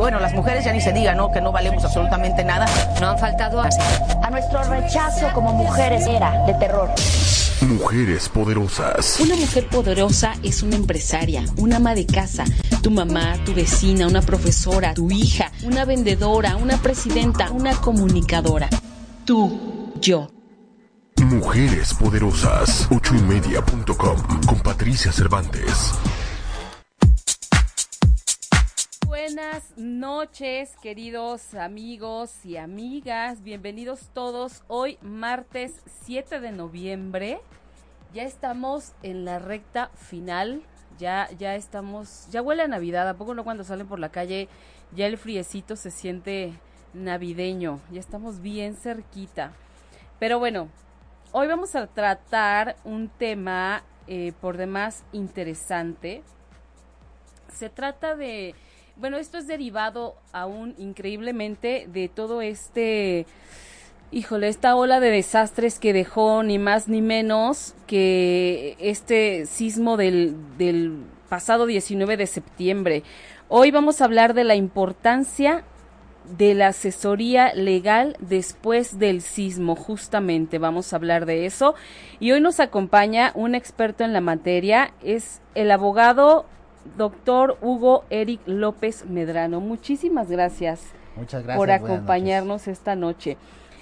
Bueno, las mujeres ya ni se diga, ¿no? Que no valemos absolutamente nada. No han faltado así. A nuestro rechazo como mujeres era de terror. Mujeres poderosas. Una mujer poderosa es una empresaria, una ama de casa, tu mamá, tu vecina, una profesora, tu hija, una vendedora, una presidenta, una comunicadora. Tú, yo. Mujeres poderosas. Ochoymedia.com con Patricia Cervantes. Buenas noches, queridos amigos y amigas. Bienvenidos todos. Hoy, martes 7 de noviembre. Ya estamos en la recta final. Ya, ya estamos. Ya huele a Navidad. ¿A poco no cuando salen por la calle? Ya el friecito se siente navideño. Ya estamos bien cerquita. Pero bueno, hoy vamos a tratar un tema eh, por demás interesante. Se trata de bueno, esto es derivado aún increíblemente de todo este, híjole, esta ola de desastres que dejó ni más ni menos que este sismo del, del pasado 19 de septiembre. Hoy vamos a hablar de la importancia de la asesoría legal después del sismo, justamente vamos a hablar de eso. Y hoy nos acompaña un experto en la materia, es el abogado doctor Hugo Eric López Medrano. Muchísimas gracias, Muchas gracias por acompañarnos esta noche.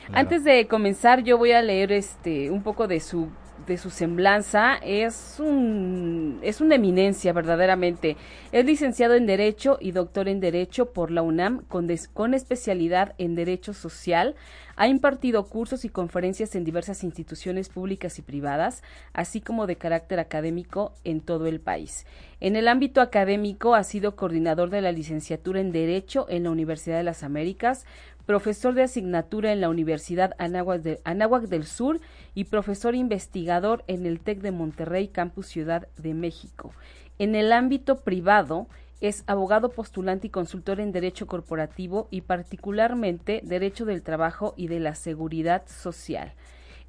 Claro. Antes de comenzar, yo voy a leer este un poco de su de su semblanza es un es una eminencia verdaderamente. Es licenciado en Derecho y doctor en Derecho por la UNAM con, des, con especialidad en Derecho Social. Ha impartido cursos y conferencias en diversas instituciones públicas y privadas, así como de carácter académico en todo el país. En el ámbito académico ha sido coordinador de la licenciatura en Derecho en la Universidad de las Américas, profesor de asignatura en la Universidad Anáhuac, de, Anáhuac, del Sur y profesor investigador en el TEC de Monterrey, Campus Ciudad de México. En el ámbito privado, es abogado postulante y consultor en Derecho Corporativo y particularmente Derecho del Trabajo y de la Seguridad Social.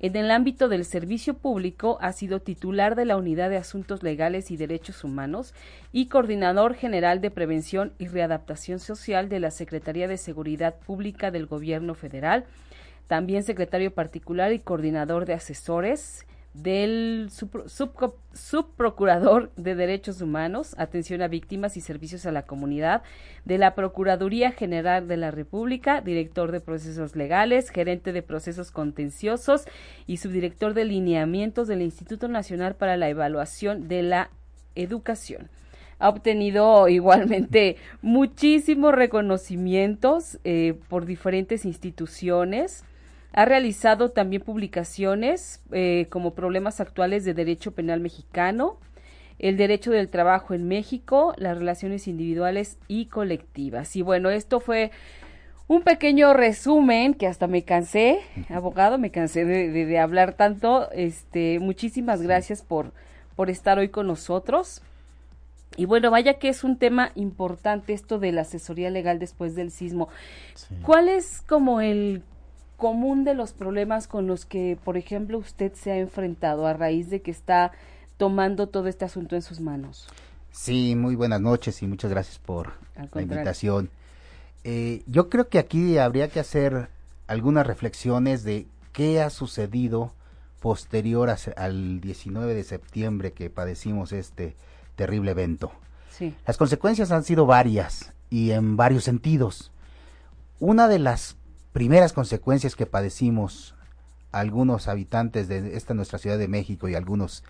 En el ámbito del servicio público ha sido titular de la Unidad de Asuntos Legales y Derechos Humanos y coordinador general de Prevención y Readaptación Social de la Secretaría de Seguridad Pública del Gobierno Federal, también secretario particular y coordinador de asesores del subprocurador de Derechos Humanos, Atención a Víctimas y Servicios a la Comunidad, de la Procuraduría General de la República, director de procesos legales, gerente de procesos contenciosos y subdirector de lineamientos del Instituto Nacional para la Evaluación de la Educación. Ha obtenido igualmente muchísimos reconocimientos eh, por diferentes instituciones ha realizado también publicaciones eh, como Problemas actuales de Derecho Penal Mexicano, El Derecho del Trabajo en México, las relaciones individuales y colectivas. Y bueno, esto fue un pequeño resumen que hasta me cansé, abogado, me cansé de, de, de hablar tanto. Este, muchísimas gracias por, por estar hoy con nosotros. Y bueno, vaya que es un tema importante esto de la asesoría legal después del sismo. Sí. ¿Cuál es como el común de los problemas con los que, por ejemplo, usted se ha enfrentado a raíz de que está tomando todo este asunto en sus manos? Sí, muy buenas noches y muchas gracias por la invitación. Eh, yo creo que aquí habría que hacer algunas reflexiones de qué ha sucedido posterior a, al 19 de septiembre que padecimos este terrible evento. Sí. Las consecuencias han sido varias y en varios sentidos. Una de las primeras consecuencias que padecimos algunos habitantes de esta nuestra Ciudad de México y algunos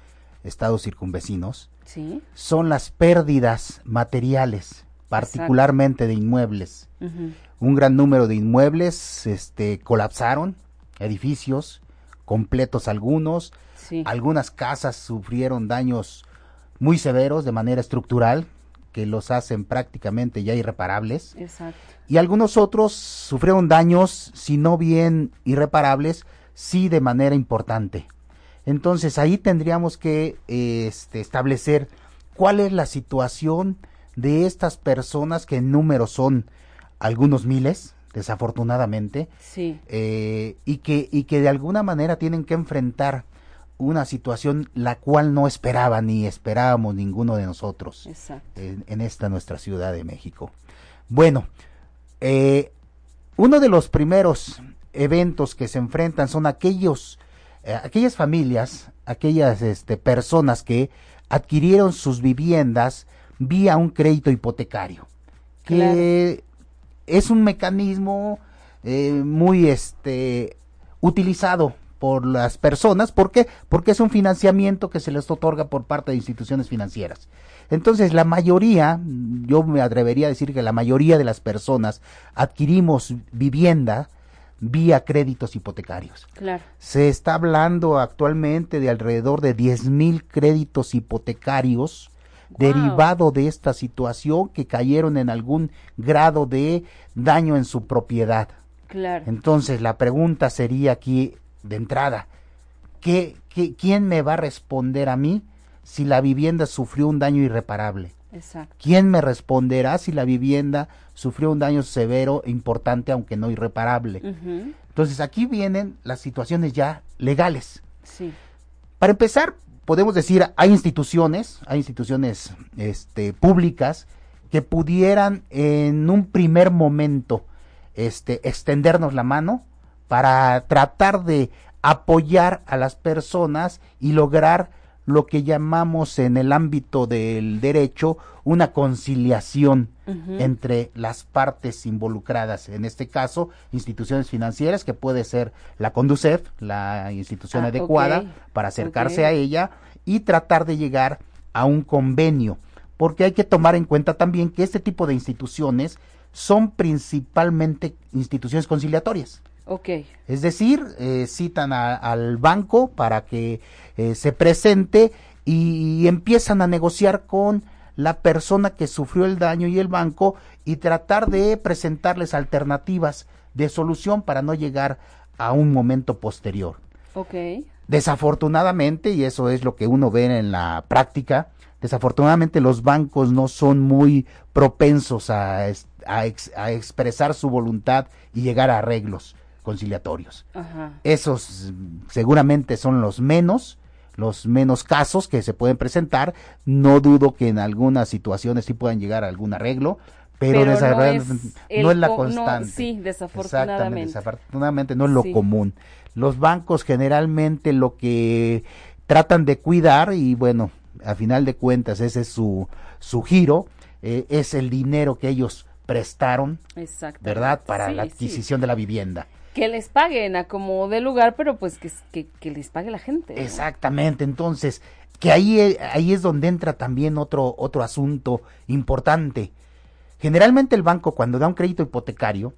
estados circunvecinos ¿Sí? son las pérdidas materiales, particularmente Exacto. de inmuebles. Uh -huh. Un gran número de inmuebles este, colapsaron, edificios completos algunos, sí. algunas casas sufrieron daños muy severos de manera estructural que los hacen prácticamente ya irreparables. Exacto. Y algunos otros sufrieron daños, si no bien irreparables, sí de manera importante. Entonces ahí tendríamos que este, establecer cuál es la situación de estas personas que en número son algunos miles, desafortunadamente, sí. Eh, y, que, y que de alguna manera tienen que enfrentar una situación la cual no esperaba ni esperábamos ninguno de nosotros en, esta nuestra Ciudad de México. Bueno, eh, uno de los primeros eventos que se enfrentan son aquellos, eh, aquellas familias, aquellas este, personas que adquirieron sus viviendas vía un crédito hipotecario, que es un mecanismo eh, muy este, utilizado por las personas. ¿Por qué? Porque es un financiamiento que se les otorga por parte de instituciones financieras. Entonces, la mayoría, yo me atrevería a decir que la mayoría de las personas adquirimos vivienda vía créditos hipotecarios. Claro. Se está hablando actualmente de alrededor de 10 mil créditos hipotecarios derivado de esta situación que cayeron en algún grado de daño en su propiedad. Claro. Entonces, la pregunta sería aquí de entrada, ¿qué, qué, quién me va a responder a mí si la vivienda sufrió un daño irreparable? Exacto. ¿Quién me responderá si la vivienda sufrió un daño severo e importante, aunque no irreparable? Entonces aquí vienen las situaciones ya legales. Sí. Para empezar, podemos decir, hay instituciones, hay instituciones este, públicas que pudieran en un primer momento este, extendernos la mano para tratar de apoyar a las personas y lograr lo que llamamos en el ámbito del derecho una conciliación entre las partes involucradas, en este caso instituciones financieras, que puede ser la Conducef, la institución ah, adecuada para acercarse a ella y tratar de llegar a un convenio, porque hay que tomar en cuenta también que este tipo de instituciones son principalmente instituciones conciliatorias. Es decir, eh, citan al banco para que eh, se presente y, empiezan a negociar con la persona que sufrió el daño y el banco y tratar de presentarles alternativas de solución para no llegar a un momento posterior. Desafortunadamente, y eso es lo que uno ve en la práctica, desafortunadamente los bancos no son muy propensos a, a expresar su voluntad y llegar a arreglos conciliatorios. Esos seguramente son los menos, los menos casos que se pueden presentar. No dudo que en algunas situaciones sí puedan llegar a algún arreglo, pero, no, es, la constante. sí, desafortunadamente. desafortunadamente no es lo común. Los bancos generalmente lo que tratan de cuidar y bueno, a final de cuentas ese es su, su giro, eh, es el dinero que ellos prestaron, ¿verdad? Para la adquisición de la vivienda que les paguen a como de lugar, pero pues que, que, les pague la gente. Exactamente, entonces, que ahí, eh, ahí es donde entra también otro, otro asunto importante. Generalmente el banco cuando da un crédito hipotecario,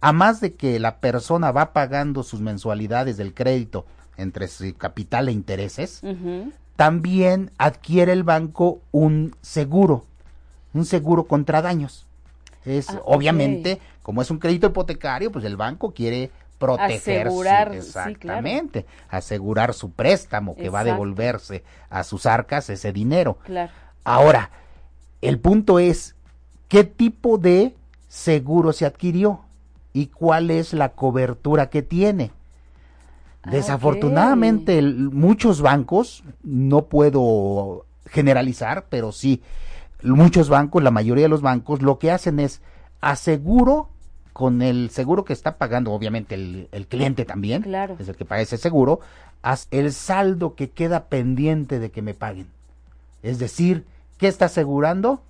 a más de que la persona va pagando sus mensualidades del crédito entre su capital e intereses, también adquiere el banco un seguro, un seguro contra daños. Es ah, obviamente, como es un crédito hipotecario, pues el banco quiere proteger asegurar, exactamente, asegurar su préstamo que va a devolverse a sus arcas ese dinero. Ahora, el punto es qué tipo de seguro se adquirió y cuál es la cobertura que tiene. Ah, Desafortunadamente, muchos bancos, no puedo generalizar, pero sí, muchos bancos, la mayoría de los bancos, lo que hacen es aseguro con el seguro que está pagando, obviamente el, cliente también, claro. es el que paga ese seguro, el saldo que queda pendiente de que me paguen. Es decir, ¿qué está asegurando?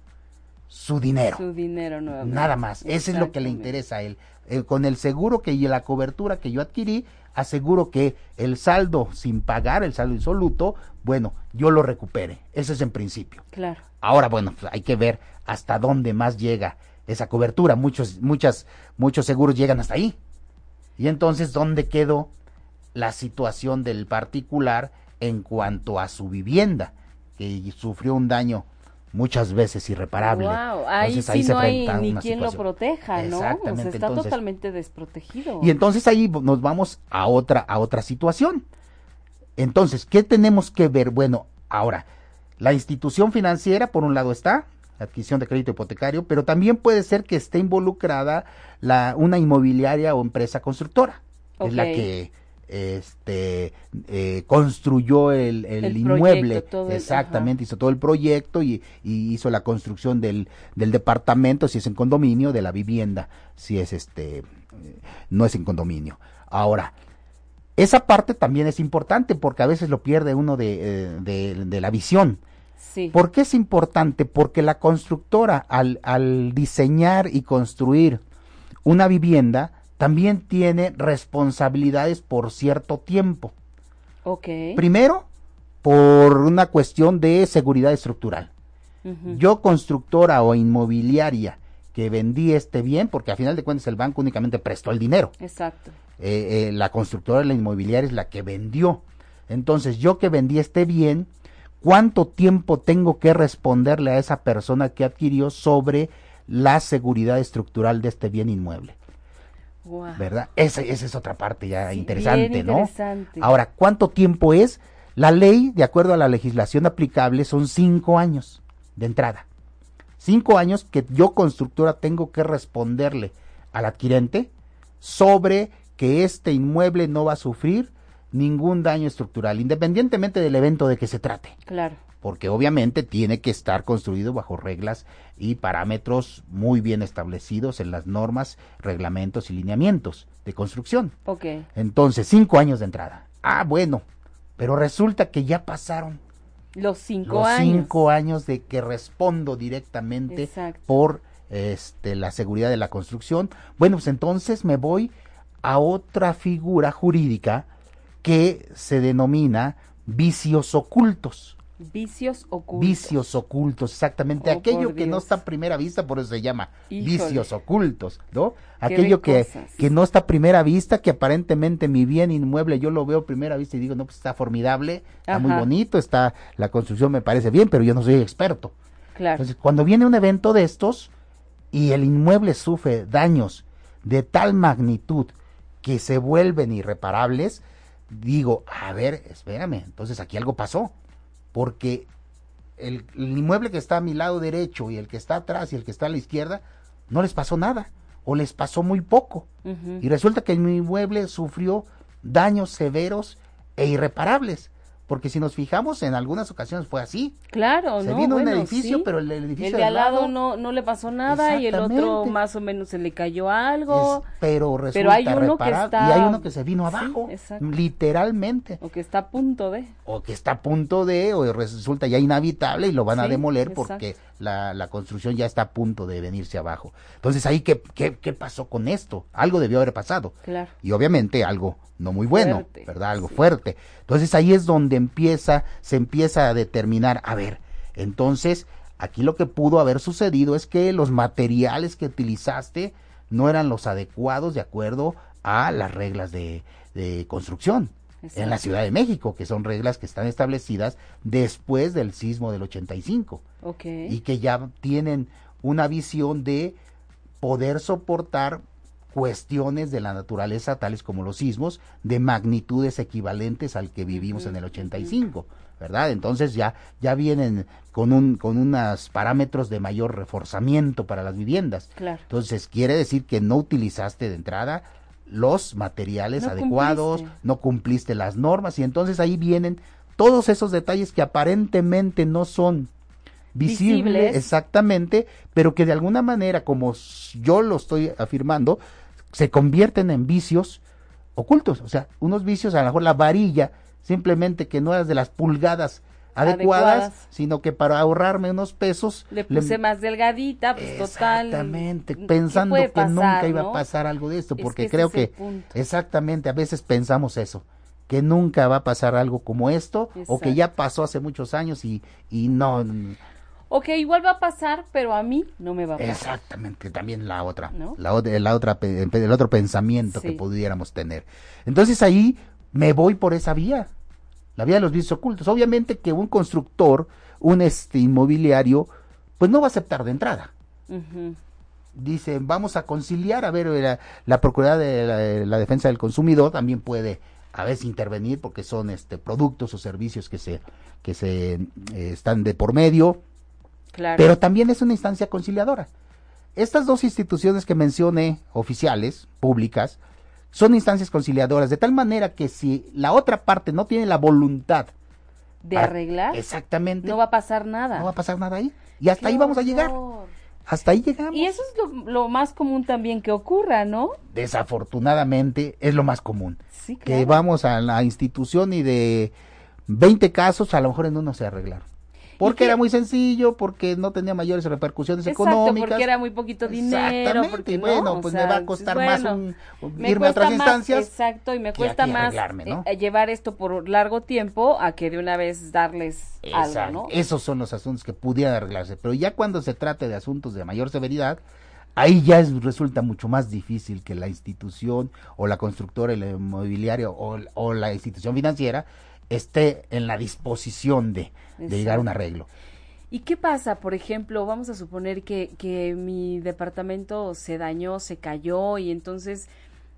Su dinero. Su dinero Nada más. Eso es lo que le interesa a él. Eh, con el seguro que y la cobertura que yo adquirí, aseguro que el saldo sin pagar, el saldo insoluto, bueno, yo lo recupere. Eso es en principio. Claro. Ahora, bueno, pues, hay que ver hasta dónde más llega esa cobertura. Muchos, muchas, muchos seguros llegan hasta ahí. Y entonces, ¿dónde quedó la situación del particular en cuanto a su vivienda? Que sufrió un daño muchas veces irreparable. Wow, ahí, sí no hay ni quien lo proteja, ¿no? Exactamente. está totalmente desprotegido. Y entonces ahí nos vamos a otra, a otra situación. Entonces, ¿qué tenemos que ver? Bueno, ahora, la institución financiera, por un lado está, adquisición de crédito hipotecario, pero también puede ser que esté involucrada la, una inmobiliaria o empresa constructora. Es la que este eh, construyó el, inmueble exactamente hizo todo el proyecto y, hizo la construcción del, del, departamento si es en condominio de la vivienda si es este eh, no es en condominio ahora esa parte también es importante porque a veces lo pierde uno de, eh, la visión sí. ¿por qué es importante? porque la constructora al, al diseñar y construir una vivienda también tiene responsabilidades por cierto tiempo. Ok. Primero, por una cuestión de seguridad estructural. Yo, constructora o inmobiliaria, que vendí este bien, porque a final de cuentas el banco únicamente prestó el dinero. Exacto. Eh, eh, la constructora, la inmobiliaria es la que vendió. Entonces, yo que vendí este bien, ¿cuánto tiempo tengo que responderle a esa persona que adquirió sobre la seguridad estructural de este bien inmueble? ¿Verdad? Esa, es otra parte ya interesante, ¿no? Ahora, ¿cuánto tiempo es? La ley, de acuerdo a la legislación aplicable, son cinco años de entrada. Cinco años que yo, constructora, tengo que responderle al adquirente sobre que este inmueble no va a sufrir ningún daño estructural, independientemente del evento de que se trate. Claro porque obviamente tiene que estar construido bajo reglas y parámetros muy bien establecidos en las normas, reglamentos y lineamientos de construcción. Ok. Entonces, cinco años de entrada. Ah, bueno, pero resulta que ya pasaron los cinco los años. cinco años de que respondo directamente por este, la seguridad de la construcción. Bueno, pues entonces me voy a otra figura jurídica que se denomina vicios ocultos. Vicios ocultos. Vicios ocultos, exactamente. Oh, Aquello que no está a primera vista, por eso se llama vicios ocultos, ¿no? Aquello que, que no está a primera vista, que aparentemente mi bien inmueble yo lo veo a primera vista y digo, no, pues está formidable, está muy bonito, está, la construcción me parece bien, pero yo no soy experto. Claro. Entonces, cuando viene un evento de estos y el inmueble sufre daños de tal magnitud que se vuelven irreparables, digo, a ver, espérame, entonces aquí algo pasó porque el, inmueble que está a mi lado derecho y el que está atrás y el que está a la izquierda, no les pasó nada o les pasó muy poco. Y resulta que mi inmueble sufrió daños severos e irreparables. Porque si nos fijamos, en algunas ocasiones fue así. Claro, se vino un edificio, pero el edificio de al lado, no, no le pasó nada y el otro más o menos se le cayó algo. pero resulta hay uno que está... y hay uno que se vino abajo, literalmente. O que está a punto de. O que está a punto de, o resulta ya inhabitable y lo van a demoler porque la, la, construcción ya está a punto de venirse abajo. Entonces ahí, ¿qué, qué, qué pasó con esto? Algo debió haber pasado. Claro. Y obviamente algo no muy bueno, ¿verdad? Algo fuerte. Entonces ahí es donde empieza, se empieza a determinar, a ver, entonces aquí lo que pudo haber sucedido es que los materiales que utilizaste no eran los adecuados de acuerdo a las reglas de, construcción. En la Ciudad de México, que son reglas que están establecidas después del sismo del 85. Y que ya tienen una visión de poder soportar cuestiones de la naturaleza, tales como los sismos, de magnitudes equivalentes al que vivimos en el 85, ¿verdad? Entonces ya, ya vienen con, un, con unos parámetros de mayor reforzamiento para las viviendas. Entonces quiere decir que no utilizaste de entrada los materiales adecuados, no cumpliste las normas y entonces ahí vienen todos esos detalles que aparentemente no son visibles, exactamente, pero que de alguna manera, como yo lo estoy afirmando, se convierten en vicios ocultos, o sea, unos vicios, a lo mejor la varilla, simplemente que no eras de las pulgadas adecuadas, sino que para ahorrarme unos pesos le puse más delgadita, pues total. Exactamente, pensando que nunca iba a pasar algo de esto, porque creo que exactamente a veces pensamos eso, que nunca va a pasar algo como esto o que ya pasó hace muchos años y y no ok, igual va a pasar, pero a mí no me va a pasar. Exactamente, también la otra, la, la, otra, el otro pensamiento que pudiéramos tener. Entonces ahí me voy por esa vía, la vía de los vicios ocultos. Obviamente que un constructor, un este inmobiliario, pues no va a aceptar de entrada. Dice, vamos a conciliar, a ver, la, la Procuraduría de la, Defensa del Consumidor también puede a veces intervenir porque son este productos o servicios que se que se eh, están de por medio pero también es una instancia conciliadora. Estas dos instituciones que mencioné, oficiales, públicas, son instancias conciliadoras, de tal manera que si la otra parte no tiene la voluntad de arreglar, exactamente, no va a pasar nada. No va a pasar nada ahí. Y hasta ahí vamos a llegar. Hasta ahí llegamos. Y eso es lo, más común también que ocurra, ¿no? Desafortunadamente es lo más común. Sí, Que vamos a la institución y de 20 casos, a lo mejor en uno se arreglaron. Porque era muy sencillo, porque no tenía mayores repercusiones exacto, económicas. porque era muy poquito dinero. Porque, bueno, pues me va a costar más un, irme a otras instancias. Exacto, y me cuesta más eh, llevar esto por largo tiempo a que de una vez darles algo, ¿no? Esos son los asuntos que pudieran arreglarse. Pero ya cuando se trate de asuntos de mayor severidad, ahí ya resulta mucho más difícil que la institución o la constructora, el inmobiliario o, o la institución financiera esté en la disposición de, llegar a un arreglo. ¿Y qué pasa? Por ejemplo, vamos a suponer que, que mi departamento se dañó, se cayó y entonces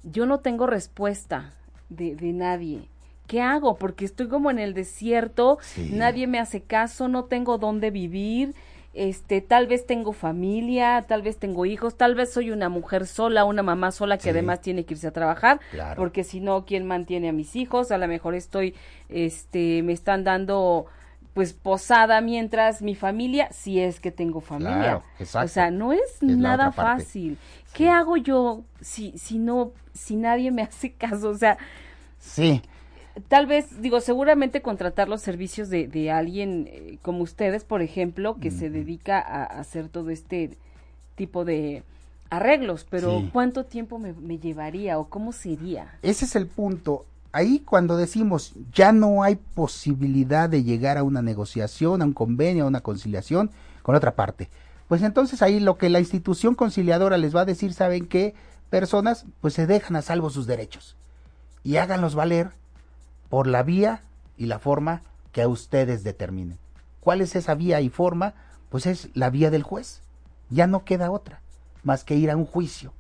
yo no tengo respuesta de, de nadie. ¿Qué hago? Porque estoy como en el desierto, nadie me hace caso, no tengo dónde vivir este, tal vez tengo familia, tal vez tengo hijos, tal vez soy una mujer sola, una mamá sola que además tiene que irse a trabajar, porque si no, ¿quién mantiene a mis hijos? A lo mejor estoy, este, me están dando pues posada mientras mi familia, si es que tengo familia. o sea, no es, nada fácil. ¿Qué hago yo si, si no, si nadie me hace caso? O sea, sí tal vez, digo, seguramente contratar los servicios de, de alguien eh, como ustedes, por ejemplo, que se dedica a, hacer todo este tipo de arreglos, pero ¿cuánto tiempo me, me, llevaría o cómo sería? Ese es el punto. Ahí cuando decimos ya no hay posibilidad de llegar a una negociación, a un convenio, a una conciliación con otra parte, pues entonces ahí lo que la institución conciliadora les va a decir, ¿saben qué? Personas pues se dejan a salvo sus derechos y háganlos valer por la vía y la forma que a ustedes determinen. ¿Cuál es esa vía y forma? Pues es la vía del juez. Ya no queda otra más que ir a un juicio.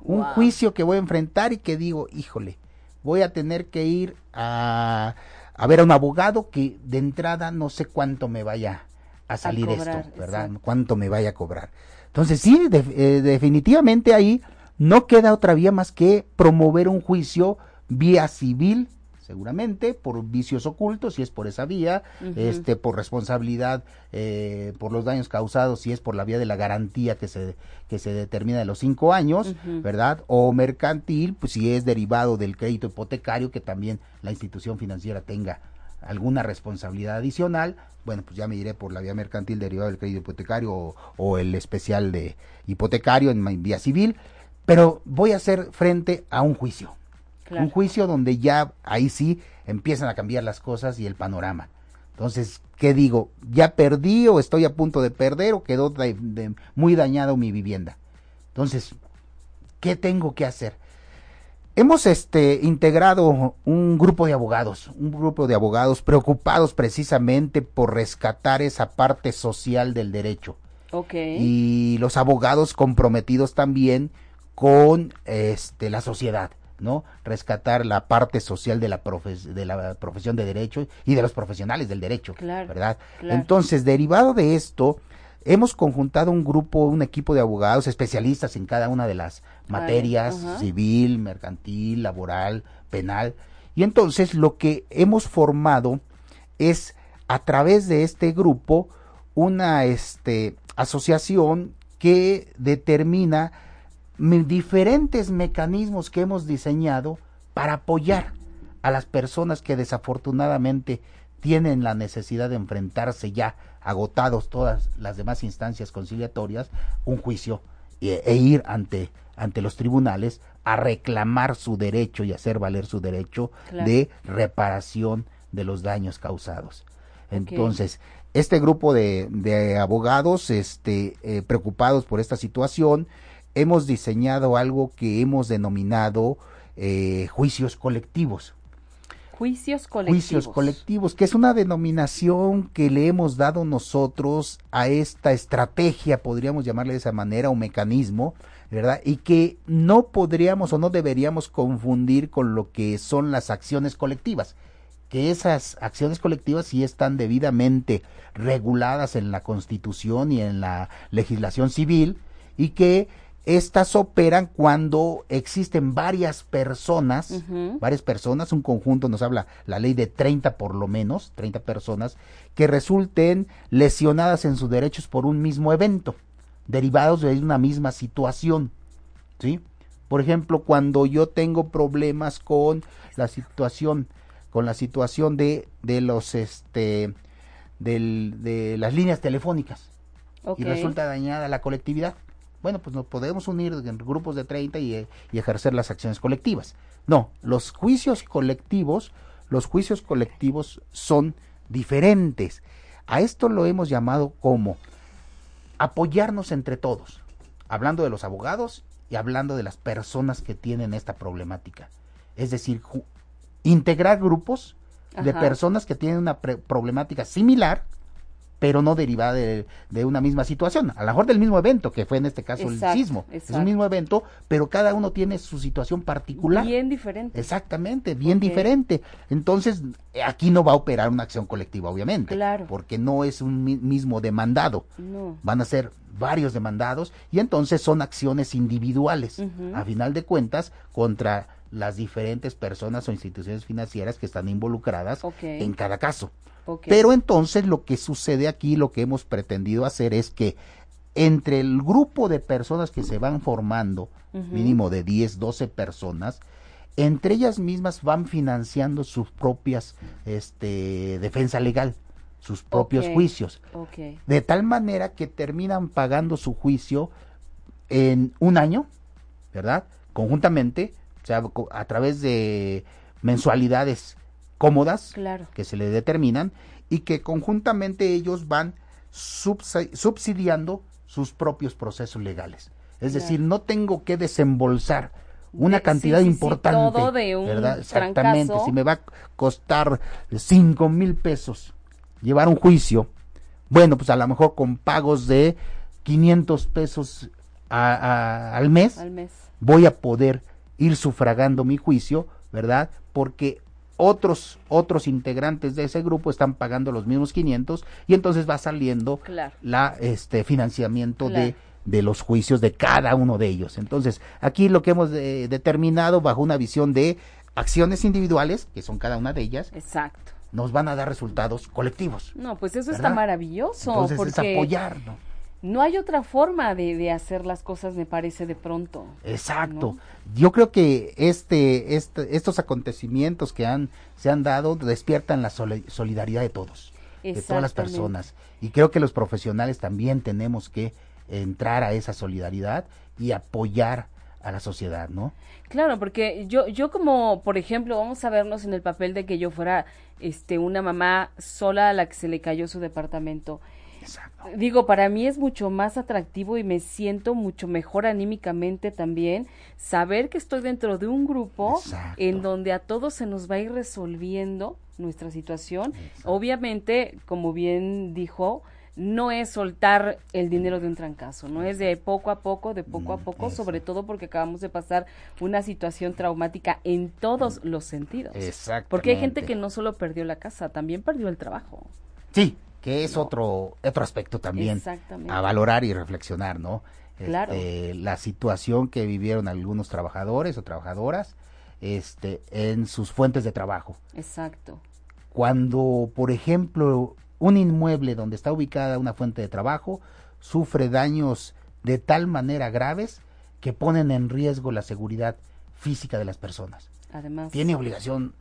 Un juicio que voy a enfrentar y que digo, híjole, voy a tener que ir a, a ver a un abogado que de entrada no sé cuánto me vaya a salir esto, ¿verdad? Cuánto me vaya a cobrar. Entonces sí, eh, definitivamente ahí no queda otra vía más que promover un juicio vía civil seguramente por vicios ocultos si es por esa vía este por responsabilidad eh, por los daños causados si es por la vía de la garantía que se que se determina de los cinco años verdad o mercantil pues si es derivado del crédito hipotecario que también la institución financiera tenga alguna responsabilidad adicional, bueno, pues ya me iré por la vía mercantil derivado del crédito hipotecario o, el especial de hipotecario en vía civil, pero voy a hacer frente a un juicio. Un juicio donde ya ahí sí empiezan a cambiar las cosas y el panorama. Entonces, ¿qué digo? ¿Ya perdí o estoy a punto de perder o quedó muy dañado mi vivienda? Entonces, ¿qué tengo que hacer? Hemos este, integrado un grupo de abogados, un grupo de abogados preocupados precisamente por rescatar esa parte social del derecho. Okay. Y los abogados comprometidos también con este, la sociedad. ¿No? Rescatar la parte social de la, de la profesión de derecho y de los profesionales del derecho, ¿verdad? Entonces, derivado de esto, hemos conjuntado un grupo, un equipo de abogados especialistas en cada una de las materias, civil, mercantil, laboral, penal, y entonces lo que hemos formado es a través de este grupo una este, asociación que determina diferentes mecanismos que hemos diseñado para apoyar a las personas que desafortunadamente tienen la necesidad de enfrentarse ya agotados todas las demás instancias conciliatorias, un juicio e, e ir ante, ante los tribunales a reclamar su derecho y hacer valer su derecho de reparación de los daños causados. Entonces, este grupo de, de abogados este, eh, preocupados por esta situación, hemos diseñado algo que hemos denominado eh, juicios colectivos. Juicios colectivos. Juicios colectivos, que es una denominación que le hemos dado nosotros a esta estrategia, podríamos llamarle de esa manera, un mecanismo, ¿verdad? Y que no podríamos o no deberíamos confundir con lo que son las acciones colectivas, que esas acciones colectivas sí están debidamente reguladas en la Constitución y en la legislación civil y que estas operan cuando existen varias personas, varias personas, un conjunto nos habla la ley de 30 por lo menos, 30 personas, que resulten lesionadas en sus derechos por un mismo evento, derivados de una misma situación. ¿Sí? Por ejemplo, cuando yo tengo problemas con la situación, con la situación de, de los este de las líneas telefónicas y resulta dañada la colectividad bueno, pues nos podemos unir en grupos de 30 y, y ejercer las acciones colectivas. No, los juicios colectivos, los juicios colectivos son diferentes. A esto lo hemos llamado como apoyarnos entre todos, hablando de los abogados y hablando de las personas que tienen esta problemática. Es decir, integrar grupos de personas que tienen una problemática similar, pero no derivada de, una misma situación, a lo mejor del mismo evento, que fue en este caso el sismo. Es un mismo evento, pero cada uno tiene su situación particular. Bien diferente. Exactamente, bien diferente. Entonces, aquí no va a operar una acción colectiva, obviamente. Claro. Porque no es un mismo demandado. No. Van a ser varios demandados y entonces son acciones individuales, a final de cuentas, contra las diferentes personas o instituciones financieras que están involucradas en cada caso. Pero entonces lo que sucede aquí, lo que hemos pretendido hacer es que entre el grupo de personas que se van formando, mínimo de 10, 12 personas, entre ellas mismas van financiando sus propias este, defensa legal, sus propios juicios. De tal manera que terminan pagando su juicio en un año, ¿verdad? Conjuntamente, o sea, a través de mensualidades cómodas que se le determinan y que conjuntamente ellos van subsidiando sus propios procesos legales. Es decir, no tengo que desembolsar una cantidad importante, ¿verdad? Exactamente, si me va a costar cinco mil pesos llevar un juicio, bueno, pues a lo mejor con pagos de 500 pesos al mes, al mes, voy a poder ir sufragando mi juicio, ¿verdad? Porque otros otros integrantes de ese grupo están pagando los mismos 500 y entonces va saliendo la este financiamiento de de los juicios de cada uno de ellos. Entonces, aquí lo que hemos determinado bajo una visión de acciones individuales, que son cada una de ellas. Exacto. Nos van a dar resultados colectivos. No, pues eso está maravilloso. Entonces es apoyar, no hay otra forma de, de, hacer las cosas, me parece, de pronto. Exacto. Yo creo que este, este, estos acontecimientos que han, se han dado despiertan la solidaridad de todos, de todas las personas. Y creo que los profesionales también tenemos que entrar a esa solidaridad y apoyar a la sociedad, ¿no? Claro, porque yo, yo como, por ejemplo, vamos a vernos en el papel de que yo fuera, este, una mamá sola a la que se le cayó su departamento Digo, para mí es mucho más atractivo y me siento mucho mejor anímicamente también saber que estoy dentro de un grupo en donde a todos se nos va a ir resolviendo nuestra situación. Obviamente, como bien dijo, no es soltar el dinero de un trancazo, no es de poco a poco, de poco a mm, poco, sobre todo porque acabamos de pasar una situación traumática en todos los sentidos. Porque hay gente que no solo perdió la casa, también perdió el trabajo. Sí, que es otro otro aspecto también a valorar y reflexionar, ¿no? Claro. Este, la situación que vivieron algunos trabajadores o trabajadoras este, en sus fuentes de trabajo. Exacto. Cuando, por ejemplo, un inmueble donde está ubicada una fuente de trabajo sufre daños de tal manera graves que ponen en riesgo la seguridad física de las personas. Además. ¿Tiene obligación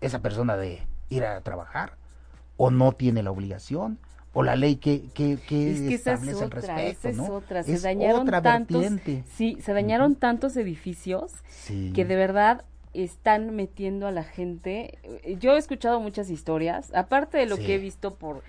esa persona de ir a trabajar? O no tiene la obligación o la ley que, que, que, establece el respeto, es otra. Se dañaron tantos, sí, se dañaron tantos edificios que de verdad están metiendo a la gente. Yo he escuchado muchas historias, aparte de lo que he visto por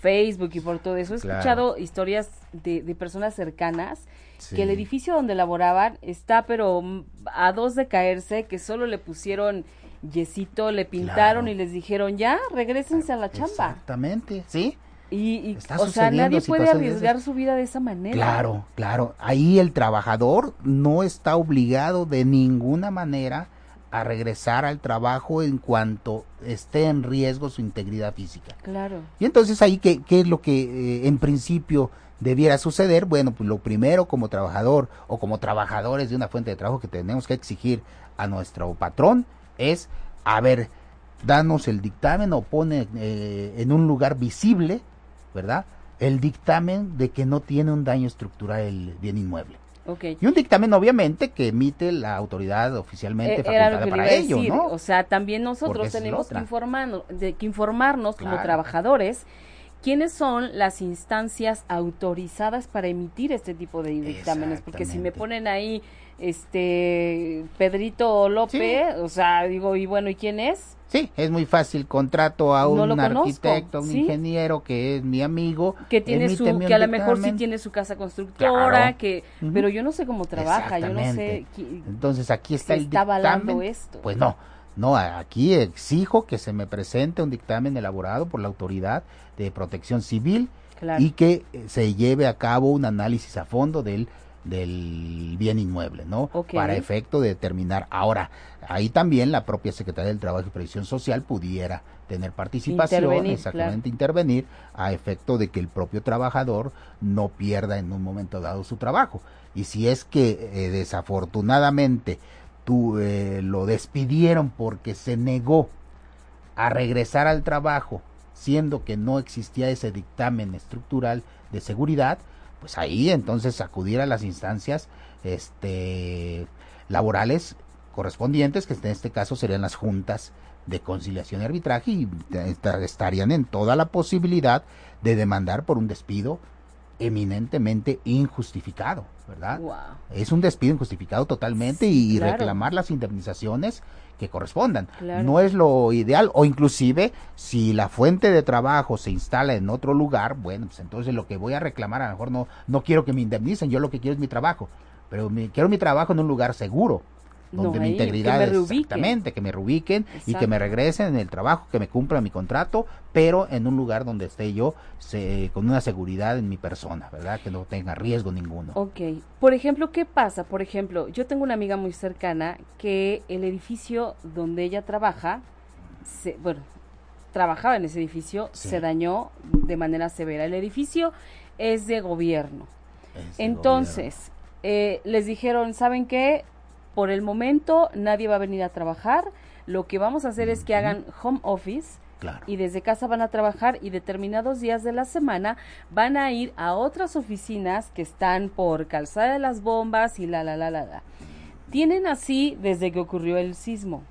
Facebook y por todo eso, he escuchado historias de, de, personas cercanas que el edificio donde laboraban está pero a dos de caerse, que solo le pusieron yesito, le pintaron y les dijeron, ya, regresense a la chamba. Exactamente, ¿sí? Y, o sea, nadie puede arriesgar su vida de esa manera. Claro, claro. Ahí el trabajador no está obligado de ninguna manera a regresar al trabajo en cuanto esté en riesgo su integridad física. Claro. Y entonces ahí, ¿qué, qué es lo que eh, en principio debiera suceder? Bueno, pues lo primero como trabajador o como trabajadores de una fuente de trabajo que tenemos que exigir a nuestro patrón es, a ver, danos el dictamen o pone eh, en un lugar visible, ¿verdad? El dictamen de que no tiene un daño estructural el bien inmueble. Okay. Y un dictamen, obviamente, que emite la autoridad oficialmente eh, facultada para ello, decir. ¿no? O sea, también nosotros tenemos que, informarnos, de, que informarnos como trabajadores quiénes son las instancias autorizadas para emitir este tipo de dictámenes, porque si me ponen ahí este Pedrito López, o sea, digo, y bueno, ¿y quién es? Sí, es muy fácil, contrato a un arquitecto, un ingeniero que es mi amigo, que tiene su que a lo mejor sí tiene su casa constructora, que pero yo no sé cómo trabaja, yo no sé. Entonces aquí está el dictamen. esto. Pues no, no, aquí exijo que se me presente un dictamen elaborado por la autoridad de Protección Civil y que eh, se lleve a cabo un análisis a fondo del del bien inmueble, ¿no? Para efecto de determinar. Ahora, ahí también la propia Secretaría del Trabajo y Previsión Social pudiera tener participación, exactamente intervenir a efecto de que el propio trabajador no pierda en un momento dado su trabajo. Y si es que eh, desafortunadamente tú eh, lo despidieron porque se negó a regresar al trabajo, siendo que no existía ese dictamen estructural de seguridad, pues ahí entonces acudir a las instancias este laborales correspondientes, que en este caso serían las juntas de conciliación y arbitraje y estarían en toda la posibilidad de demandar por un despido eminentemente injustificado, ¿verdad? Es un despido injustificado totalmente y, reclamar las indemnizaciones que correspondan. No es lo ideal o inclusive si la fuente de trabajo se instala en otro lugar, bueno, pues entonces lo que voy a reclamar a lo mejor no no quiero que me indemnicen, yo lo que quiero es mi trabajo, pero quiero mi trabajo en un lugar seguro, donde mi integridad que exactamente, que me reubiquen y que me regresen en el trabajo, que me cumpla mi contrato, pero en un lugar donde esté yo con una seguridad en mi persona, ¿verdad? Que no tenga riesgo ninguno. Ok. Por ejemplo, ¿qué pasa? Por ejemplo, yo tengo una amiga muy cercana que el edificio donde ella trabaja, se, bueno, trabajaba en ese edificio, se dañó de manera severa. El edificio es de gobierno. Entonces, Eh, les dijeron, ¿saben qué? Por el momento nadie va a venir a trabajar. Lo que vamos a hacer es que hagan home office. Y desde casa van a trabajar y determinados días de la semana van a ir a otras oficinas que están por Calzada de las Bombas y la, la, la, la, la. Tienen así desde que ocurrió el sismo.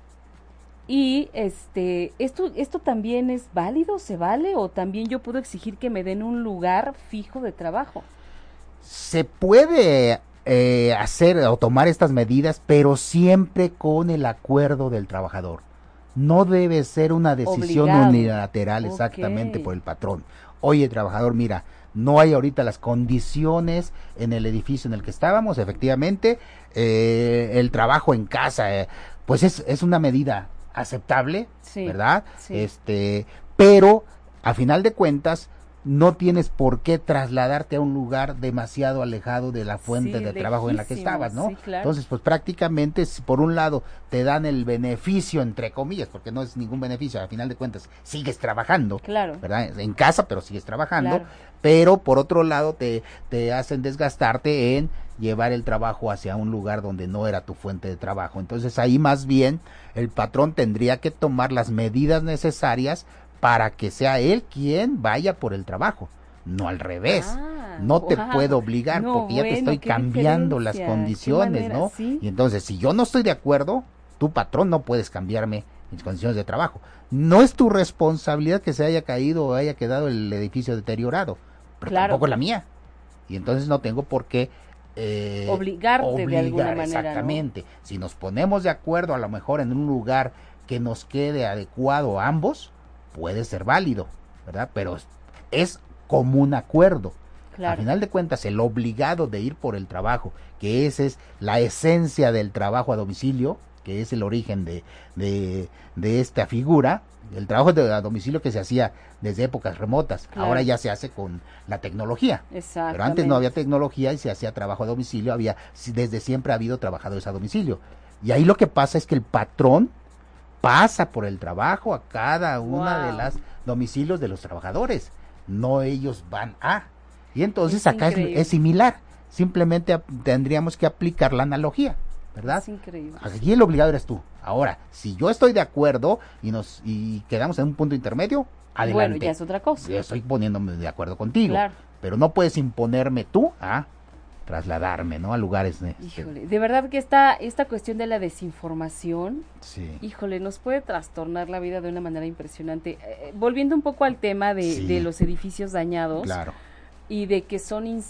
Y este, esto, esto también es válido, se vale, o también yo puedo exigir que me den un lugar fijo de trabajo. Se puede eh, hacer o tomar estas medidas, pero siempre con el acuerdo del trabajador. No debe ser una decisión unilateral exactamente por el patrón. Oye, trabajador, mira, no hay ahorita las condiciones en el edificio en el que estábamos, efectivamente, eh, el trabajo en casa, eh, pues es, es, una medida aceptable, ¿verdad? Este, pero a final de cuentas, no tienes por qué trasladarte a un lugar demasiado alejado de la fuente de trabajo en la que estabas, ¿no? Entonces, pues prácticamente, por un lado, te dan el beneficio, entre comillas, porque no es ningún beneficio, a final de cuentas, sigues trabajando, claro. ¿verdad? En casa, pero sigues trabajando, pero por otro lado, te, te hacen desgastarte en llevar el trabajo hacia un lugar donde no era tu fuente de trabajo. Entonces, ahí más bien, el patrón tendría que tomar las medidas necesarias para que sea él quien vaya por el trabajo, no al revés. Ah, no te puedo obligar porque ya te estoy cambiando las condiciones, ¿no? Y entonces, si yo no estoy de acuerdo, tu patrón no puedes cambiarme mis condiciones de trabajo. No es tu responsabilidad que se haya caído o haya quedado el edificio deteriorado, pero tampoco es la mía. Y entonces no tengo por qué eh, obligarte de alguna manera. Exactamente. Si nos ponemos de acuerdo a lo mejor en un lugar que nos quede adecuado a ambos, puede ser válido, ¿verdad? Pero es como un acuerdo. Al final de cuentas, el obligado de ir por el trabajo, que esa es la esencia del trabajo a domicilio, que es el origen de, de, de esta figura, el trabajo de, a domicilio que se hacía desde épocas remotas, ahora ya se hace con la tecnología. Pero antes no había tecnología y se hacía trabajo a domicilio, había desde siempre ha habido trabajadores a domicilio Y ahí lo que pasa es que el patrón pasa por el trabajo a cada una de las domicilios de los trabajadores, no ellos van a. Y entonces acá es, similar, simplemente tendríamos que aplicar la analogía, ¿verdad? Es increíble. Aquí el obligado eres tú. Ahora, si yo estoy de acuerdo y nos y quedamos en un punto intermedio, adelante. Bueno, ya es otra cosa. Yo estoy poniéndome de acuerdo contigo. Pero no puedes imponerme tú a trasladarme, ¿no? A lugares de... Híjole, de verdad que esta, esta cuestión de la desinformación, sí. híjole, nos puede trastornar la vida de una manera impresionante. Eh, eh, volviendo un poco al tema de, los edificios dañados. Claro. Y de que son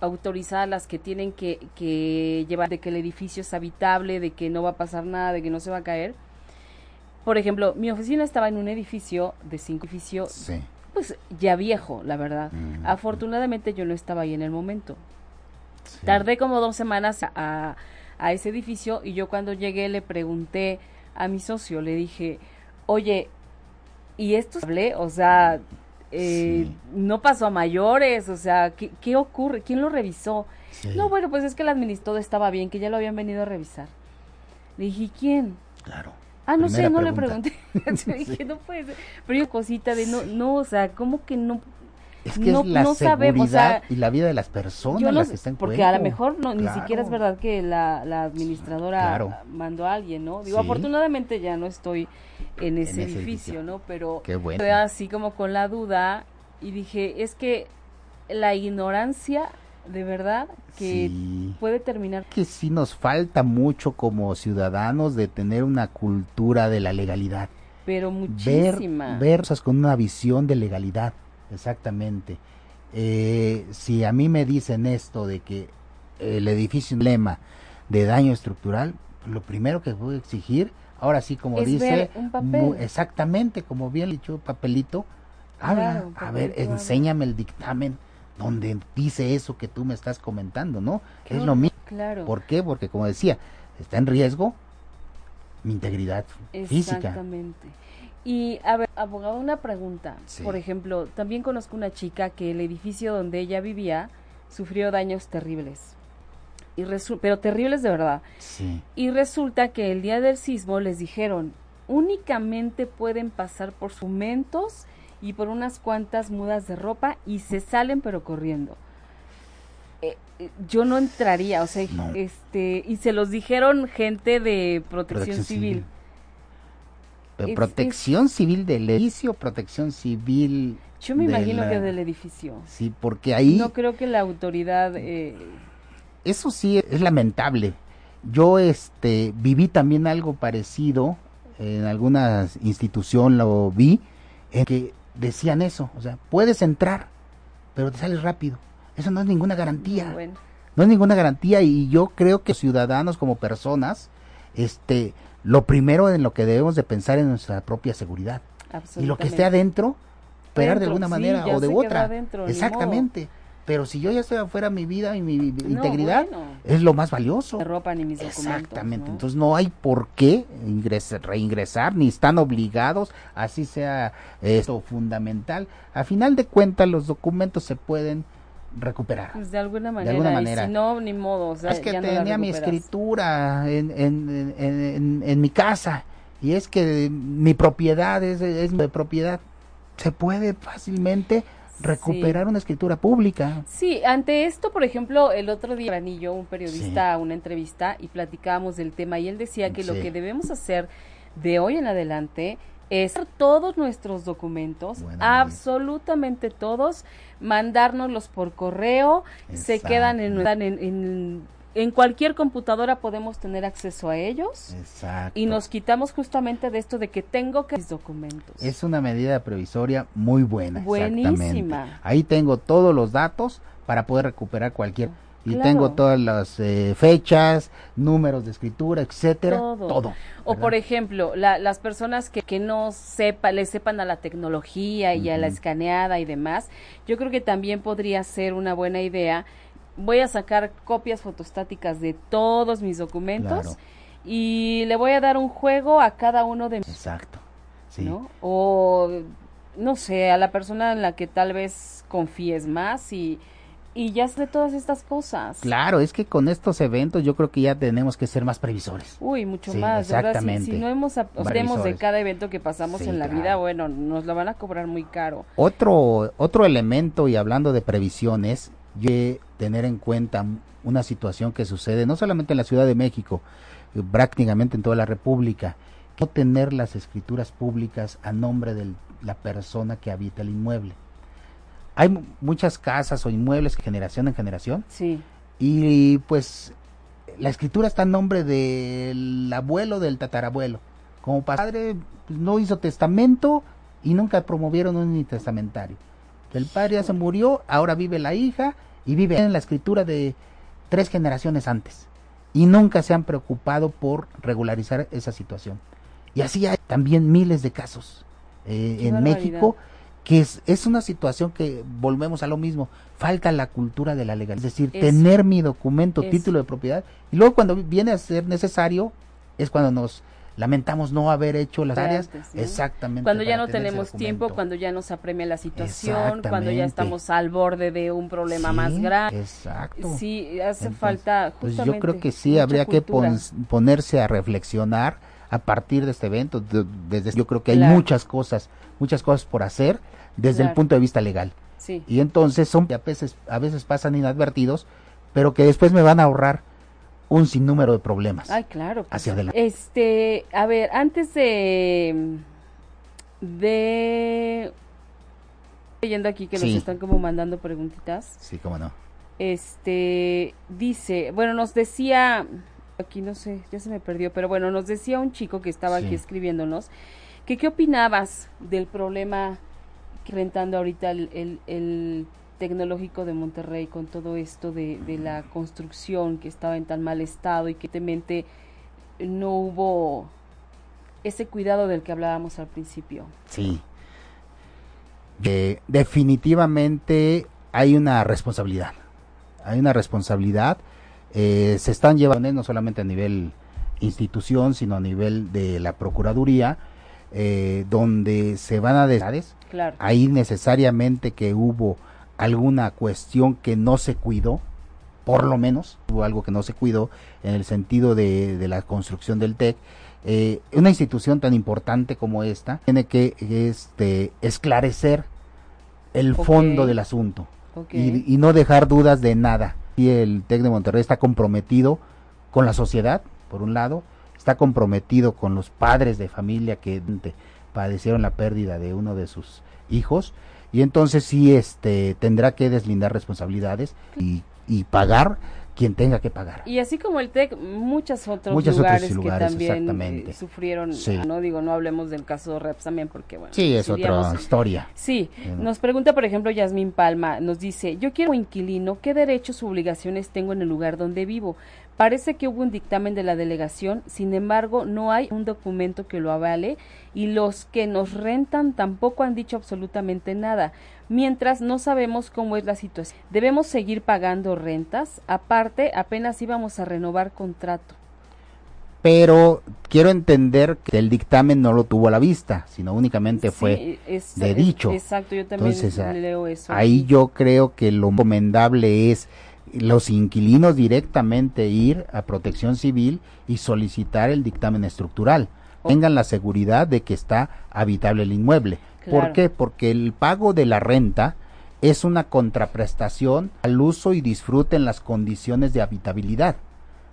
autorizadas las que tienen que, que llevar, de que el edificio es habitable, de que no va a pasar nada, de que no se va a caer. Por ejemplo, mi oficina estaba en un edificio de cinco edificios, sí. pues ya viejo, la verdad. Mm. Afortunadamente yo no estaba ahí en el momento Tardé como dos semanas a, a ese edificio y yo cuando llegué le pregunté a mi socio, le dije, oye, ¿y esto hablé? O sea, eh, no pasó a mayores, o sea, ¿qué, ¿qué, ocurre? ¿Quién lo revisó? No, bueno, pues es que el todo estaba bien, que ya lo habían venido a revisar. Le dije, ¿quién? Claro. Ah, no sé, no le pregunté. dije, no puede ser. Pero yo cosita de, no, no, o sea, ¿cómo que no es que es la seguridad y la vida de las personas las que están Porque a lo mejor no, ni siquiera es verdad que la, administradora mandó a alguien, ¿no? Digo, afortunadamente ya no estoy en ese, edificio, ¿no? Pero Qué bueno. así como con la duda y dije, es que la ignorancia de verdad que puede terminar. Que sí nos falta mucho como ciudadanos de tener una cultura de la legalidad. Pero muchísima. Ver, ver con una visión de legalidad exactamente. Eh, si a mí me dicen esto de que el edificio es un lema de daño estructural, lo primero que voy a exigir, ahora sí como dice, exactamente como bien dicho, papelito, habla, a ver, enséñame el dictamen donde dice eso que tú me estás comentando, ¿no? es lo mismo. Claro. ¿Por qué? Porque como decía, está en riesgo mi integridad física. Exactamente. Y, a ver, abogado, una pregunta. Por ejemplo, también conozco una chica que el edificio donde ella vivía sufrió daños terribles. Y pero terribles de verdad. Sí. Y resulta que el día del sismo les dijeron, únicamente pueden pasar por sumentos y por unas cuantas mudas de ropa y se salen pero corriendo. Eh, eh, yo no entraría, o sea, este, y se los dijeron gente de protección, civil protección civil del edificio, protección civil. Yo me imagino que del edificio. Sí, porque ahí. No creo que la autoridad. Eh... Eso sí es lamentable. Yo este viví también algo parecido en alguna institución lo vi en que decían eso, o sea, puedes entrar, pero te sales rápido. Eso no es ninguna garantía. No es ninguna garantía y yo creo que ciudadanos como personas este lo primero en lo que debemos de pensar es nuestra propia seguridad. Y lo que esté adentro, esperar de alguna manera o de otra. Exactamente. Pero si yo ya estoy afuera, mi vida y mi integridad es lo más valioso. Mi ropa ni mis. Exactamente. Entonces no hay por qué ingresar, reingresar, ni están obligados, así sea esto fundamental. A final de cuentas, los documentos se pueden recuperar. Pues de alguna manera. si no, ni modo. es que tenía mi escritura en, en, en, mi casa y es que mi propiedad es, es de propiedad. Se puede fácilmente recuperar una escritura pública. Sí, ante esto, por ejemplo, el otro día yo, un periodista, una entrevista y platicábamos del tema y él decía que lo que debemos hacer de hoy en adelante es todos nuestros documentos, absolutamente todos, mandárnoslos por correo, se quedan en, en, en, cualquier computadora podemos tener acceso a ellos Exacto. y nos quitamos justamente de esto de que tengo que mis documentos. Es una medida provisoria muy buena. Buenísima. Ahí tengo todos los datos para poder recuperar cualquier y tengo todas las eh, fechas, números de escritura, etcétera, todo. o por ejemplo, las personas que, que no sepa, le sepan a la tecnología y a la escaneada y demás, yo creo que también podría ser una buena idea. Voy a sacar copias fotostáticas de todos mis documentos y le voy a dar un juego a cada uno de mis. Exacto. Sí. ¿no? O no sé, a la persona en la que tal vez confíes más y y ya sé todas estas cosas. Claro, es que con estos eventos yo creo que ya tenemos que ser más previsores. Uy, mucho más. Exactamente. Si, no hemos aprendemos de cada evento que pasamos en la vida, bueno, nos lo van a cobrar muy caro. Otro otro elemento y hablando de previsiones, yo tener en cuenta una situación que sucede no solamente en la Ciudad de México, prácticamente en toda la República, no tener las escrituras públicas a nombre de la persona que habita el inmueble hay muchas casas o inmuebles generación en generación. Sí. Y pues la escritura está en nombre del abuelo, del tatarabuelo. Como padre pues, no hizo testamento y nunca promovieron un testamentario. El padre ya se murió, ahora vive la hija y vive en la escritura de tres generaciones antes. Y nunca se han preocupado por regularizar esa situación. Y así hay también miles de casos eh, en México que es, es una situación que volvemos a lo mismo, falta la cultura de la legalidad, es decir, tener mi documento, título de propiedad, y luego cuando viene a ser necesario, es cuando nos lamentamos no haber hecho las áreas exactamente cuando ya no tenemos tiempo cuando ya nos apremia la situación cuando ya estamos al borde de un problema más grande exacto. Sí hace falta justamente pues yo creo que sí habría que ponerse a reflexionar a partir de este evento desde yo creo que hay muchas cosas muchas cosas por hacer desde el punto de vista legal. Sí. Y entonces son a veces, a veces pasan inadvertidos, pero que después me van a ahorrar un sinnúmero de problemas. Ay, claro. Pues, hacia adelante. Este, a ver, antes de de leyendo aquí que nos están como mandando preguntitas. Sí, cómo no. Este, dice, bueno, nos decía aquí no sé, ya se me perdió, pero bueno, nos decía un chico que estaba aquí escribiéndonos que qué opinabas del problema rentando ahorita el, tecnológico de Monterrey con todo esto de, la construcción que estaba en tan mal estado y que temente no hubo ese cuidado del que hablábamos al principio. Sí. definitivamente hay una responsabilidad. Hay una responsabilidad. Eh, se están llevando no solamente a nivel institución, sino a nivel de la Procuraduría, eh, donde se van a desades, ahí necesariamente que hubo alguna cuestión que no se cuidó, por lo menos hubo algo que no se cuidó en el sentido de, la construcción del TEC. Eh, una institución tan importante como esta tiene que este, esclarecer el fondo del asunto y, y, no dejar dudas de nada. El TEC de Monterrey está comprometido con la sociedad, por un lado, está comprometido con los padres de familia que padecieron la pérdida de uno de sus hijos y entonces sí este tendrá que deslindar responsabilidades y pagar quien tenga que pagar. Y así como el TEC, muchos otros lugares, que también sufrieron, no digo, no hablemos del caso Reps también porque bueno. Sí, es otra historia. Sí, nos pregunta por ejemplo Yasmín Palma, nos dice, yo quiero un inquilino, ¿qué derechos u obligaciones tengo en el lugar donde vivo? Parece que hubo un dictamen de la delegación, sin embargo, no hay un documento que lo avale y los que nos rentan tampoco han dicho absolutamente nada, mientras no sabemos cómo es la situación. Debemos seguir pagando rentas, aparte apenas íbamos a renovar contrato. Pero quiero entender que el dictamen no lo tuvo a la vista, sino únicamente fue de dicho. exacto, yo también leo eso. Ahí yo creo que lo recomendable es los inquilinos directamente ir a protección civil y solicitar el dictamen estructural. Tengan la seguridad de que está habitable el inmueble. ¿Por qué? Porque el pago de la renta es una contraprestación al uso y disfrute en las condiciones de habitabilidad.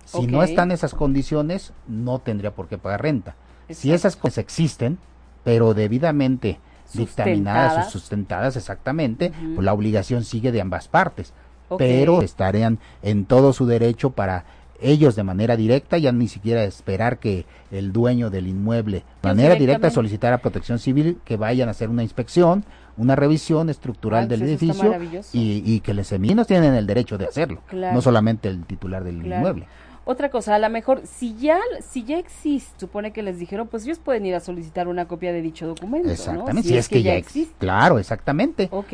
Si no están esas condiciones, no tendría por qué pagar renta. Si esas cosas existen, pero debidamente dictaminadas o sustentadas exactamente, pues la obligación sigue de ambas partes pero estarían en todo su derecho para ellos de manera directa, ya ni siquiera esperar que el dueño del inmueble, de manera directa, a protección civil que vayan a hacer una inspección, una revisión estructural del edificio y, que los seminos tienen el derecho de hacerlo, no solamente el titular del inmueble. Otra cosa, a lo mejor, si ya, si ya existe, supone que les dijeron, pues ellos pueden ir a solicitar una copia de dicho documento. Exactamente, si, es, que, ya existe. Claro, exactamente. Ok.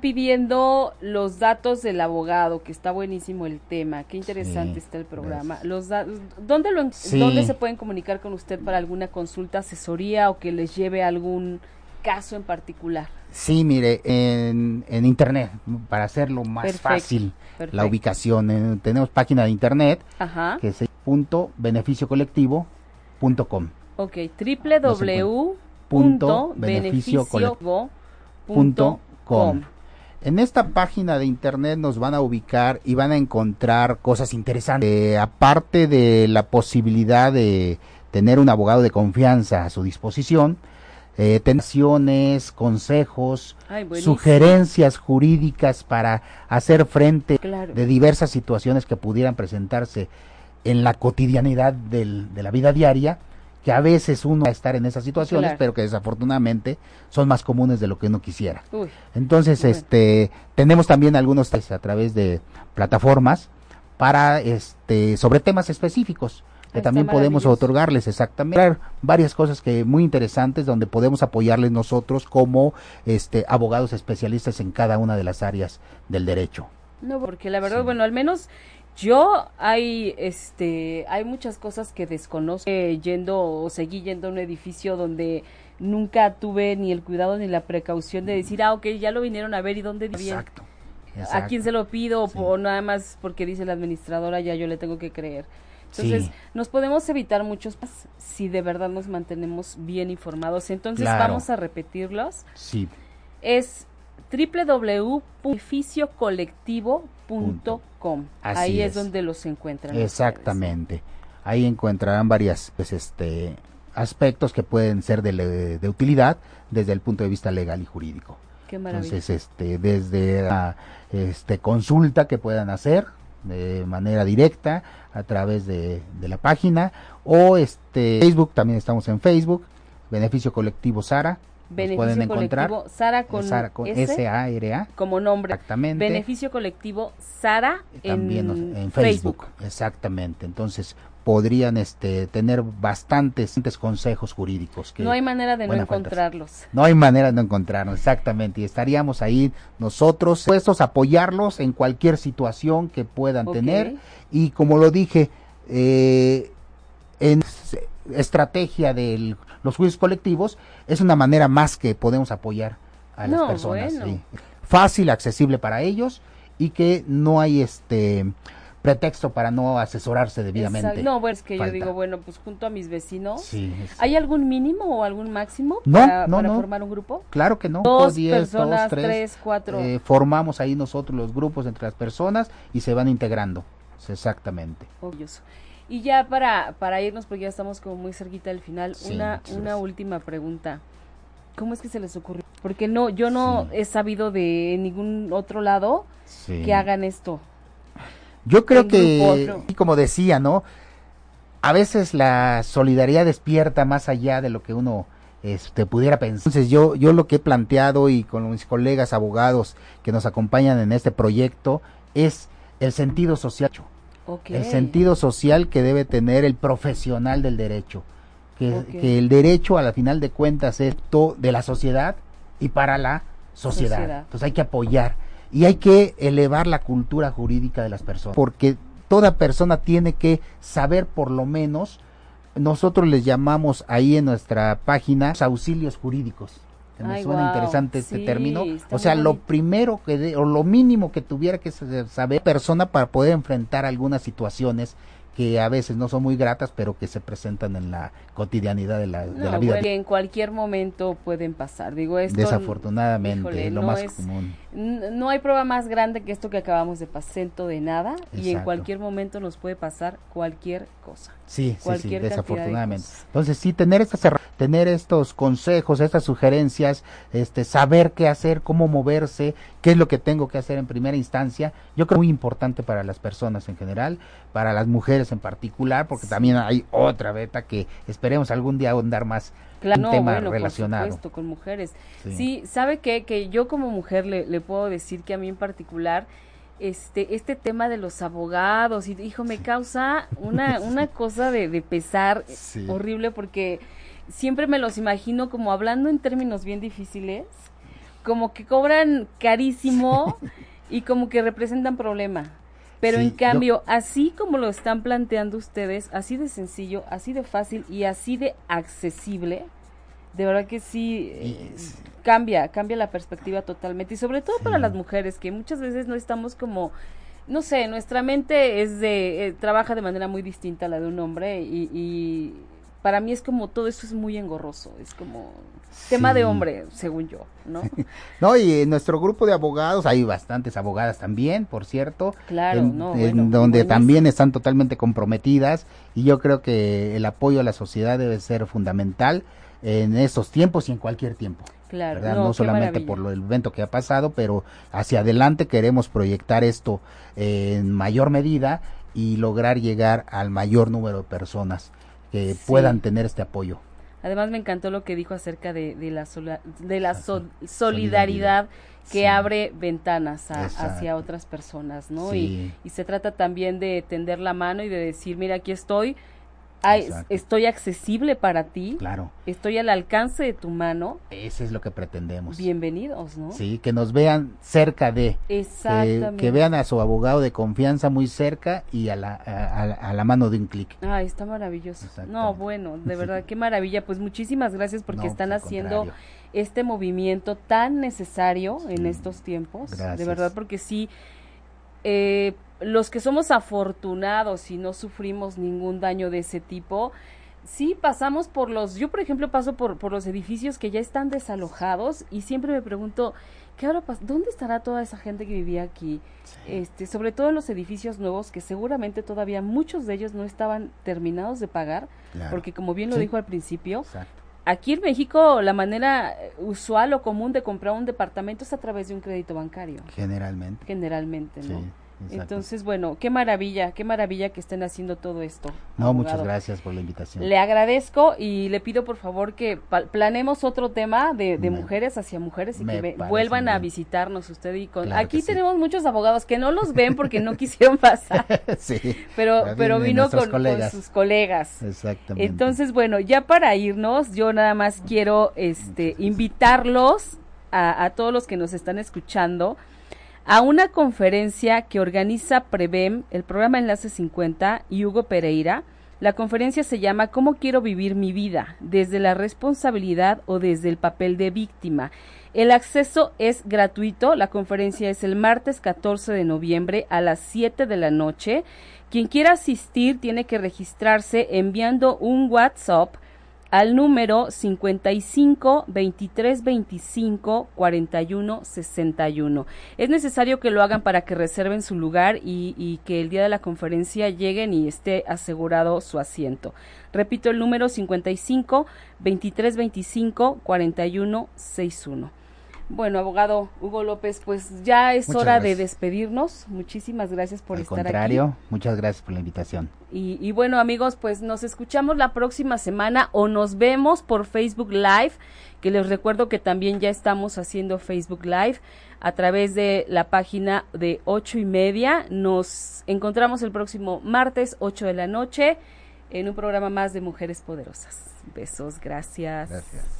Pidiendo los datos del abogado, que está buenísimo el tema, qué interesante está el programa. Los ¿dónde, lo, ¿Dónde se pueden comunicar con usted para alguna consulta, asesoría o que les lleve algún caso en particular? Sí, mire, en, en internet, para hacerlo más fácil, la ubicación, tenemos página de internet que es punto beneficiocolectivo.com. Ok, www.beneficiocolectivo.com. En esta página de internet nos van a ubicar y van a encontrar cosas interesantes. Eh, aparte de la posibilidad de tener un abogado de confianza a su disposición, eh, tensiones, consejos, sugerencias jurídicas para hacer frente de diversas situaciones que pudieran presentarse en la cotidianidad del, de la vida diaria que a veces uno va a estar en esas situaciones, pero que desafortunadamente son más comunes de lo que uno quisiera. Entonces, este, tenemos también algunos a través de plataformas para, este, sobre temas específicos que también podemos otorgarles exactamente varias cosas que muy interesantes donde podemos apoyarles nosotros como, este, abogados especialistas en cada una de las áreas del derecho. No, porque la verdad, bueno, al menos yo hay este hay muchas cosas que desconozco yendo o seguí yendo a un edificio donde nunca tuve ni el cuidado ni la precaución de decir, ah, ok, ya lo vinieron a ver y dónde Exacto. ¿A quién se lo pido? O nada más porque dice la administradora, ya yo le tengo que creer. Entonces, nos podemos evitar muchos si de verdad nos mantenemos bien informados. Entonces, vamos a repetirlos. Sí. Es www.edificiocolectivo.com. Ahí es. donde los encuentran. Exactamente. Ahí encontrarán varias pues, este, aspectos que pueden ser de, de, utilidad desde el punto de vista legal y jurídico. Qué maravilla. Entonces, este, desde la este, consulta que puedan hacer de manera directa a través de, de la página o este Facebook, también estamos en Facebook, Beneficio Colectivo Sara, Beneficio pueden encontrar. Sara con, S, A R A como nombre. Exactamente. Beneficio colectivo Sara También en, Facebook. Exactamente. Entonces podrían este tener bastantes, consejos jurídicos que no hay manera de no encontrarlos. No hay manera de no encontrarlos exactamente y estaríamos ahí nosotros dispuestos a apoyarlos en cualquier situación que puedan tener. Y como lo dije eh, en estrategia de los juicios colectivos es una manera más que podemos apoyar a las personas. Fácil, accesible para ellos y que no hay este pretexto para no asesorarse debidamente. No, pues es que yo digo, bueno, pues junto a mis vecinos, ¿hay algún mínimo o algún máximo no, para, no, formar un grupo? Claro que no. Dos personas, tres, cuatro. Eh, formamos ahí nosotros los grupos entre las personas y se van integrando. Exactamente. Obvioso. Y ya para, para irnos, porque ya estamos como muy cerquita del final, una, una última pregunta. ¿Cómo es que se les ocurrió? Porque no, yo no he sabido de ningún otro lado que hagan esto. Yo creo que, como decía, ¿no? A veces la solidaridad despierta más allá de lo que uno este, pudiera pensar. Entonces yo, yo lo que he planteado y con mis colegas abogados que nos acompañan en este proyecto es el sentido social. El sentido social que debe tener el profesional del derecho. Que, el derecho a la final de cuentas es todo de la sociedad y para la sociedad. Entonces hay que apoyar y hay que elevar la cultura jurídica de las personas. Porque toda persona tiene que saber por lo menos, nosotros les llamamos ahí en nuestra página auxilios jurídicos me suena interesante este término. O sea, lo primero que, o lo mínimo que tuviera que saber persona para poder enfrentar algunas situaciones que a veces no son muy gratas, pero que se presentan en la cotidianidad de la, de la vida. en cualquier momento pueden pasar. Digo, esto, Desafortunadamente, lo más común. No hay prueba más grande que esto que acabamos de pasar, de nada, y en cualquier momento nos puede pasar cualquier cosa. Sí, sí, sí, desafortunadamente. Entonces, sí, tener estas tener estos consejos, estas sugerencias, este, saber qué hacer, cómo moverse, qué es lo que tengo que hacer en primera instancia, yo creo muy importante para las personas en general, para las mujeres en particular, porque también hay otra beta que esperemos algún día andar más claro, un tema relacionado. Por supuesto, con mujeres. Sí, sabe que que yo como mujer le, le puedo decir que a mí en particular este este tema de los abogados y hijo me causa una una cosa de, de pesar horrible porque siempre me los imagino como hablando en términos bien difíciles, como que cobran carísimo y como que representan problema. Pero en cambio, así como lo están planteando ustedes, así de sencillo, así de fácil y así de accesible, de verdad que sí, eh, cambia, cambia la perspectiva totalmente. Y sobre todo para las mujeres que muchas veces no estamos como no sé, nuestra mente es de, eh, trabaja de manera muy distinta a la de un hombre y, para mí es como todo eso es muy engorroso, es como tema de hombre, según yo, ¿no? no, y en nuestro grupo de abogados hay bastantes abogadas también, por cierto, claro, no, donde también están totalmente comprometidas y yo creo que el apoyo a la sociedad debe ser fundamental en estos tiempos y en cualquier tiempo. Claro, no, solamente por lo, el evento que ha pasado, pero hacia adelante queremos proyectar esto en mayor medida y lograr llegar al mayor número de personas que puedan tener este apoyo. Además me encantó lo que dijo acerca de, la, de la solidaridad, que abre ventanas hacia otras personas, ¿no? Y, y, se trata también de tender la mano y de decir, mira, aquí estoy, estoy accesible para ti. Claro. Estoy al alcance de tu mano. Ese es lo que pretendemos. Bienvenidos, ¿no? Sí, que nos vean cerca de. Exactamente. Que, vean a su abogado de confianza muy cerca y a la, a, la mano de un clic. Ay, está maravilloso. No, bueno, de verdad, qué maravilla. Pues muchísimas gracias porque están haciendo este movimiento tan necesario en estos tiempos. De verdad, porque sí. Eh, los que somos afortunados y no sufrimos ningún daño de ese tipo, sí pasamos por los, yo por ejemplo paso por, por los edificios que ya están desalojados y siempre me pregunto, ¿qué ahora pasa? ¿Dónde estará toda esa gente que vivía aquí? Este, sobre todo en los edificios nuevos que seguramente todavía muchos de ellos no estaban terminados de pagar, porque como bien lo dijo al principio, aquí en México la manera usual o común de comprar un departamento es a través de un crédito bancario. Generalmente. Generalmente, ¿no? Entonces, bueno, qué maravilla, qué maravilla que estén haciendo todo esto. No, muchas gracias por la invitación. Le agradezco y le pido por favor que planemos otro tema de, mujeres hacia mujeres y que vuelvan a visitarnos usted y con... Aquí tenemos muchos abogados que no los ven porque no quisieron pasar. sí. Pero, pero vino con, sus colegas. Exactamente. Entonces, bueno, ya para irnos, yo nada más quiero este invitarlos a, a todos los que nos están escuchando a una conferencia que organiza Prevem, el programa Enlace 50 y Hugo Pereira. La conferencia se llama ¿Cómo quiero vivir mi vida? desde la responsabilidad o desde el papel de víctima. El acceso es gratuito. La conferencia es el martes 14 de noviembre a las 7 de la noche. Quien quiera asistir tiene que registrarse enviando un WhatsApp al número 55 23 25 41 61. Es necesario que lo hagan para que reserven su lugar y, y, que el día de la conferencia lleguen y esté asegurado su asiento. Repito el número 55 23 25 41 61. Bueno, abogado Hugo López, pues ya es hora de despedirnos. Muchísimas gracias por estar contrario, muchas gracias por la invitación. Y, y, bueno, amigos, pues nos escuchamos la próxima semana o nos vemos por Facebook Live, que les recuerdo que también ya estamos haciendo Facebook Live a través de la página de ocho y media. Nos encontramos el próximo martes, 8 de la noche, en un programa más de Mujeres Poderosas. Besos, gracias. Gracias.